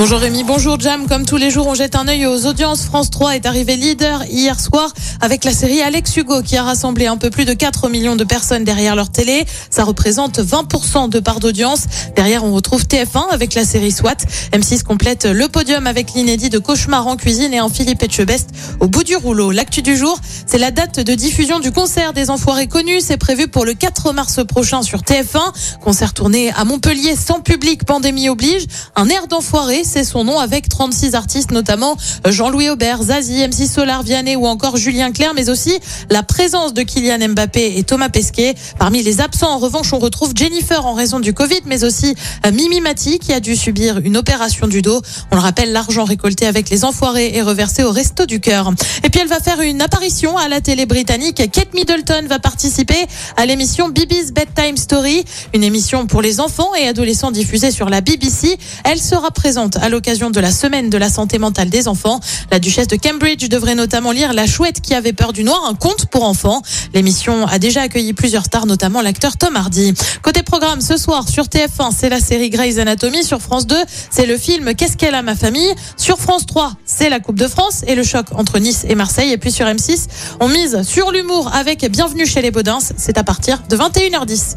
Bonjour Rémi, bonjour Jam. Comme tous les jours, on jette un œil aux audiences. France 3 est arrivé leader hier soir avec la série Alex Hugo qui a rassemblé un peu plus de 4 millions de personnes derrière leur télé. Ça représente 20% de part d'audience. Derrière, on retrouve TF1 avec la série SWAT. M6 complète le podium avec l'inédit de Cauchemar en cuisine et un Philippe Etchebest au bout du rouleau. L'actu du jour, c'est la date de diffusion du concert des Enfoirés connus. C'est prévu pour le 4 mars prochain sur TF1. Concert tourné à Montpellier sans public, pandémie oblige. Un air d'enfoiré c'est son nom avec 36 artistes, notamment Jean-Louis Aubert, Zazie, MC Solar, Vianney ou encore Julien Clerc, mais aussi la présence de Kylian Mbappé et Thomas Pesquet. Parmi les absents, en revanche, on retrouve Jennifer en raison du Covid, mais aussi euh, Mimi Mati qui a dû subir une opération du dos. On le rappelle, l'argent récolté avec les enfoirés est reversé au Resto du Cœur. Et puis elle va faire une apparition à la télé britannique. Kate Middleton va participer à l'émission Bibi's Bedtime Story, une émission pour les enfants et adolescents diffusée sur la BBC. Elle sera présente à l'occasion de la semaine de la santé mentale des enfants. La duchesse de Cambridge devrait notamment lire La chouette qui avait peur du noir, un conte pour enfants. L'émission a déjà accueilli plusieurs stars, notamment l'acteur Tom Hardy. Côté programme, ce soir sur TF1, c'est la série Grey's Anatomy. Sur France 2, c'est le film Qu'est-ce qu'elle a ma famille? Sur France 3, c'est la Coupe de France et le choc entre Nice et Marseille. Et puis sur M6, on mise sur l'humour avec Bienvenue chez les Baudins. C'est à partir de 21h10.